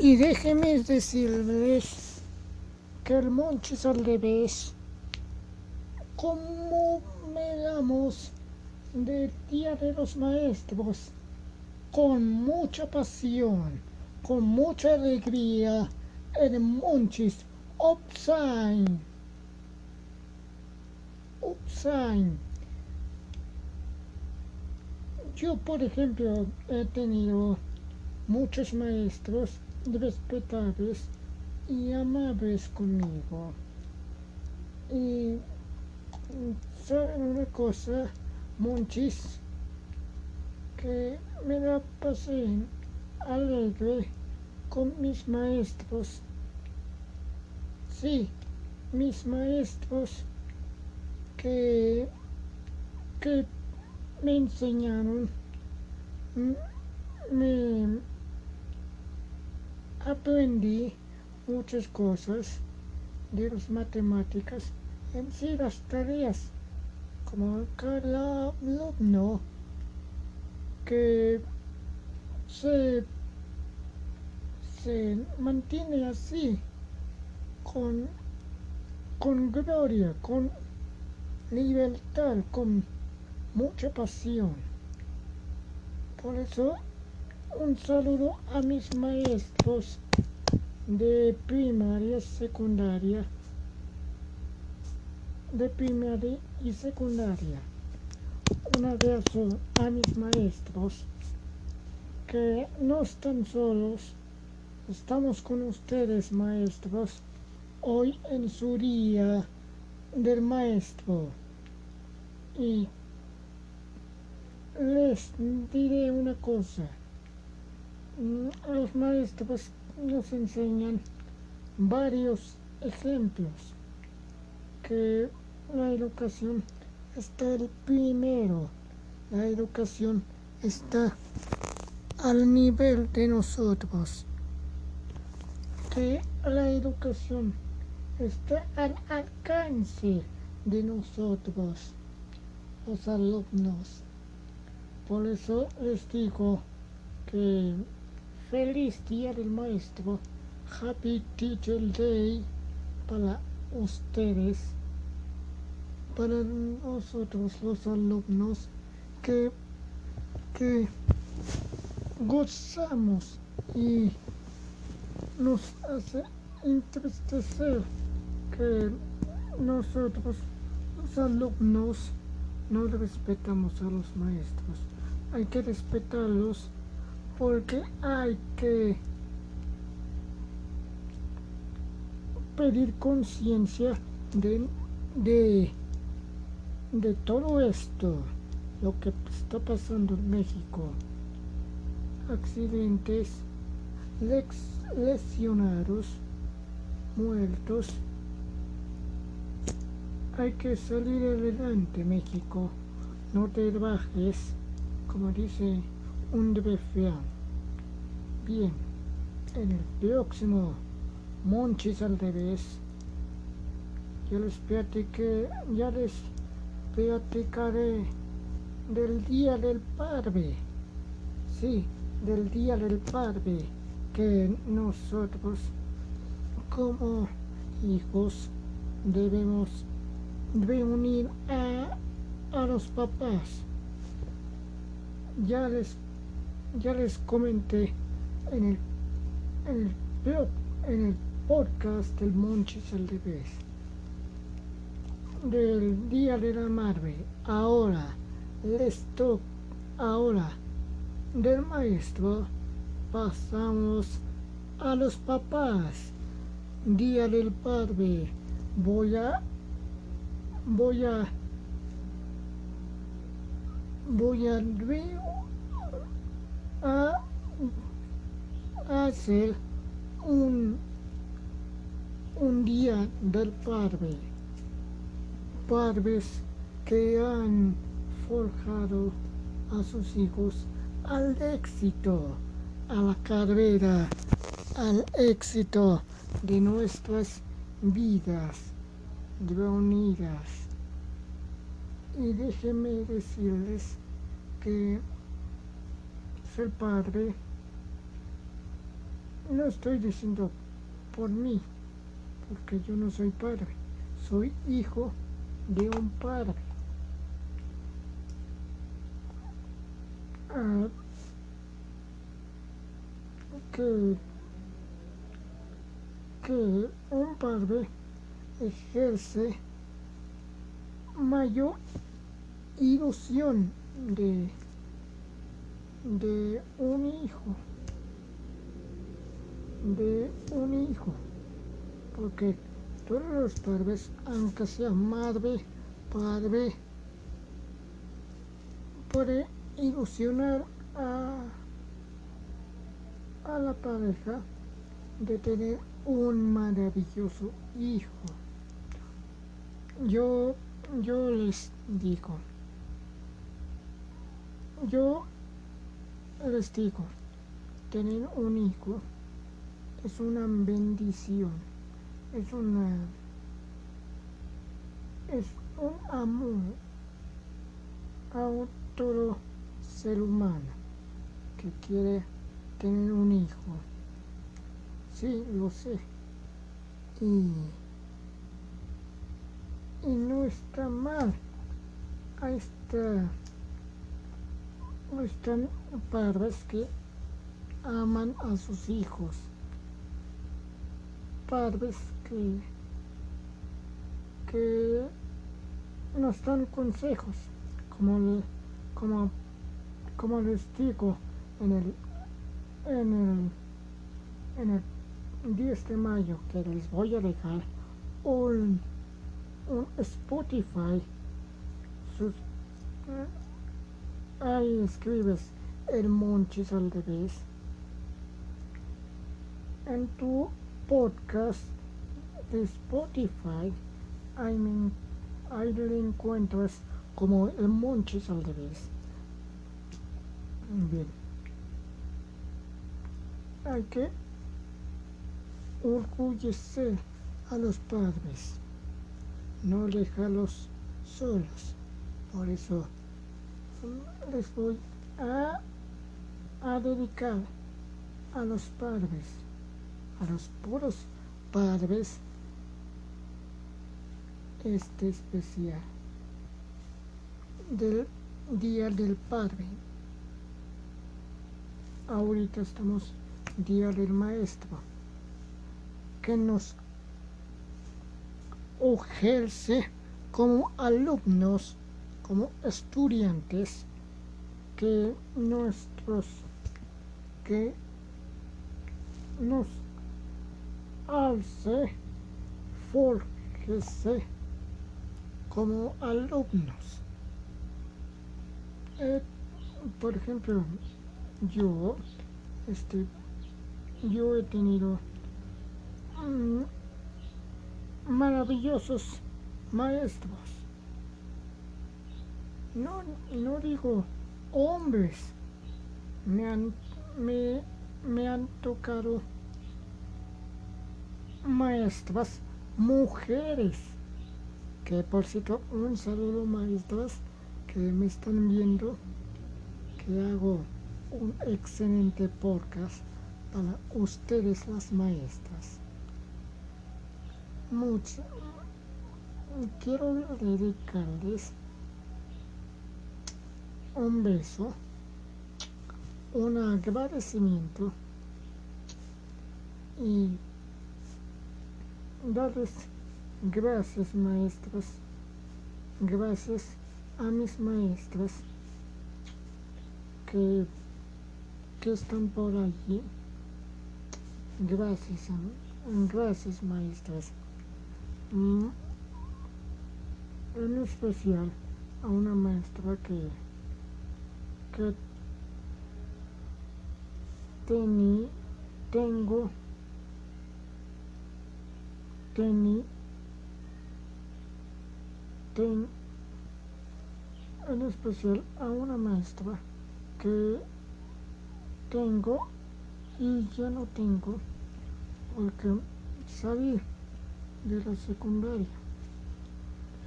Y déjenme decirles que el Monchis al revés, como me damos del Día de los Maestros, con mucha pasión, con mucha alegría, el Monchis Upside. Upside. Yo, por ejemplo, he tenido muchos maestros respetables y amables conmigo. Y saben una cosa, Monchis, que me la pasé alegre con mis maestros. Sí, mis maestros que, que me enseñaron, me aprendí muchas cosas de las matemáticas en sí tareas como cada alumno que se, se mantiene así con, con gloria, con libertad, con mucha pasión. Por eso un saludo a mis maestros de primaria, secundaria, de primaria y secundaria. Un abrazo a mis maestros que no están solos, estamos con ustedes maestros hoy en su día del maestro. Y les diré una cosa los maestros nos enseñan varios ejemplos. Que la educación está el primero, la educación está al nivel de nosotros, que la educación está al alcance de nosotros, los alumnos. Por eso les digo que Feliz Día del Maestro. Happy Teacher Day para ustedes, para nosotros los alumnos que, que gozamos y nos hace entristecer que nosotros los alumnos no respetamos a los maestros. Hay que respetarlos porque hay que pedir conciencia de, de, de todo esto, lo que está pasando en México. Accidentes, lex, lesionados, muertos. Hay que salir adelante, México. No te bajes, como dice un desafío. Bien, en el próximo Monchis al revés, ya les platiqué, ya les platicaré del Día del Padre. Sí, del Día del Padre que nosotros como hijos debemos reunir a, a los papás. Ya les ya les comenté en el, en el, en el podcast del Monchis al del Día de la. Ahora les toca, ahora del maestro pasamos a los papás. Día del Padre. Voy a voy a voy a a hacer un, un día del padre. Padres que han forjado a sus hijos al éxito, a la carrera, al éxito de nuestras vidas reunidas. Y déjenme decirles que ser padre no estoy diciendo por mí, porque yo no soy padre, soy hijo de un padre. Ah, que, que un padre ejerce mayor ilusión de, de un hijo, de un hijo, porque todos los padres, aunque sea madre, padre, puede ilusionar a, a la pareja de tener un maravilloso hijo. Yo, yo les digo, yo les digo, tener un hijo es una bendición, es una es un amor a otro ser humano que quiere tener un hijo. Sí, lo sé. Y, y no está mal. Ahí está están padres que aman a sus hijos, padres que, que nos dan consejos, como, como, como les digo en el, en el, en el 10 de mayo, que les voy a dejar un, un Spotify, sus, ahí escribes el Monchis al revés. En tu podcast de Spotify, ahí, me, ahí le encuentras como el Monchis al revés. Bien. Hay que orgullecer a los padres, no dejarlos solos. Por eso les voy a, dedicar a los padres, a los puros padres, este especial del Día del Padre. Ahorita estamos Día del Maestro, que nos ejerce como alumnos como estudiantes que nuestros que nos alce forjese como alumnos. Eh, por ejemplo, yo, este, yo he tenido mm, maravillosos maestros no, no digo hombres, me han, me, han tocado maestras mujeres, que por cierto, un saludo maestras que me están viendo, que hago un excelente podcast para ustedes las maestras. Mucho, quiero dedicarles un beso, un agradecimiento y darles gracias maestras, gracias a mis maestras que, que están por allí. Gracias, gracias maestras. Mm, en especial a una maestra que que tení, tengo, tení, ten, en especial a una maestra que tengo y ya no tengo porque salí de la secundaria,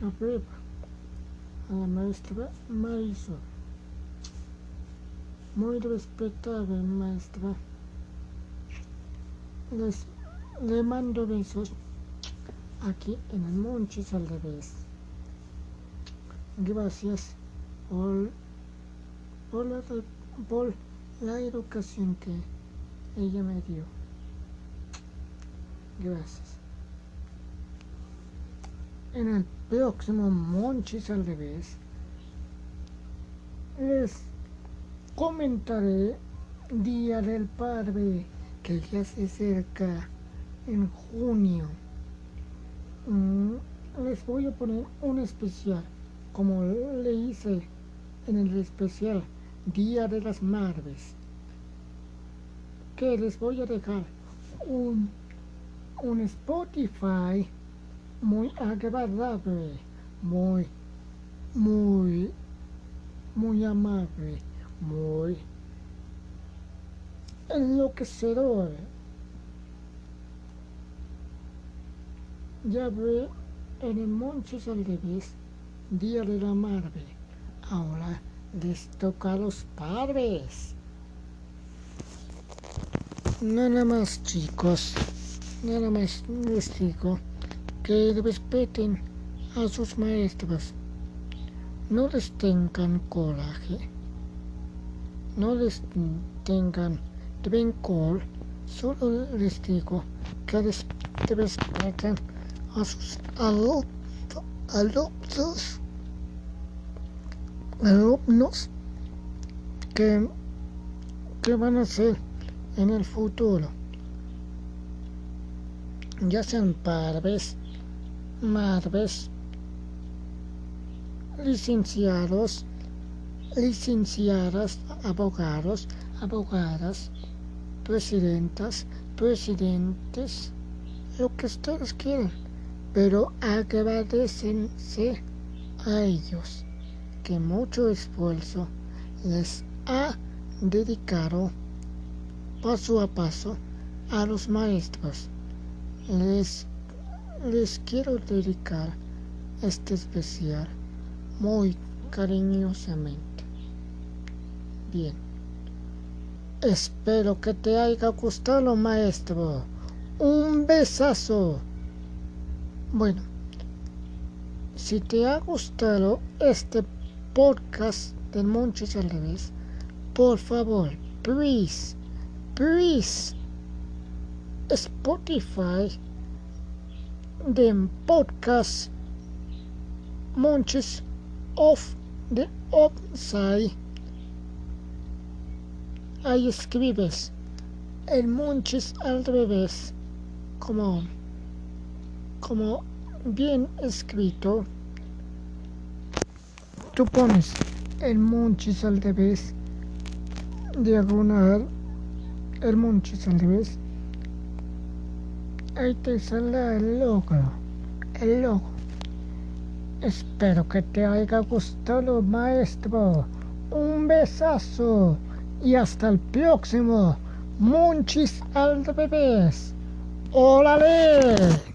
la prepa, a la maestra Marisol muy respetable maestra les le mando besos aquí en el Monchis al revés. Gracias por, por, la, por la educación que ella me dio. Gracias. En el próximo Monchis al revés les comentaré Día del Padre que ya se acerca en junio. Mm, les voy a poner un especial, como le hice en el especial Día de las Madres, que les voy a dejar un, un Spotify muy agradable, muy, muy, muy amable, muy enloquecedor. Ya ve en el Monchis al revés, Día de la Madre. Ahora les toca a los padres. Nada más chicos, nada más les digo que respeten a sus maestros. No les tengan coraje. No les tengan rencor. Solo les digo que respeten a sus alumnos, alumnos que, que van a ser en el futuro, ya sean padres, madres, licenciados, licenciadas, abogados, abogadas, presidentas, presidentes, lo que ustedes quieran pero agradecense a ellos que mucho esfuerzo les ha dedicado paso a paso a los maestros. Les, les quiero dedicar este especial muy cariñosamente. Espero que te haya gustado, maestro. Un besazo. Bueno, si te ha gustado este podcast de Monchis al revés, por favor, please, please, Spotify de podcast Monches of the Upside. Ahí escribes el Monches al revés, como como bien escrito, tú pones el monchis al revés, diagonal, el monchis al revés, ahí te sale el logo, el logo. Espero que te haya gustado, maestro. Un besazo y hasta el próximo. Monchis al revés. ¡Órale!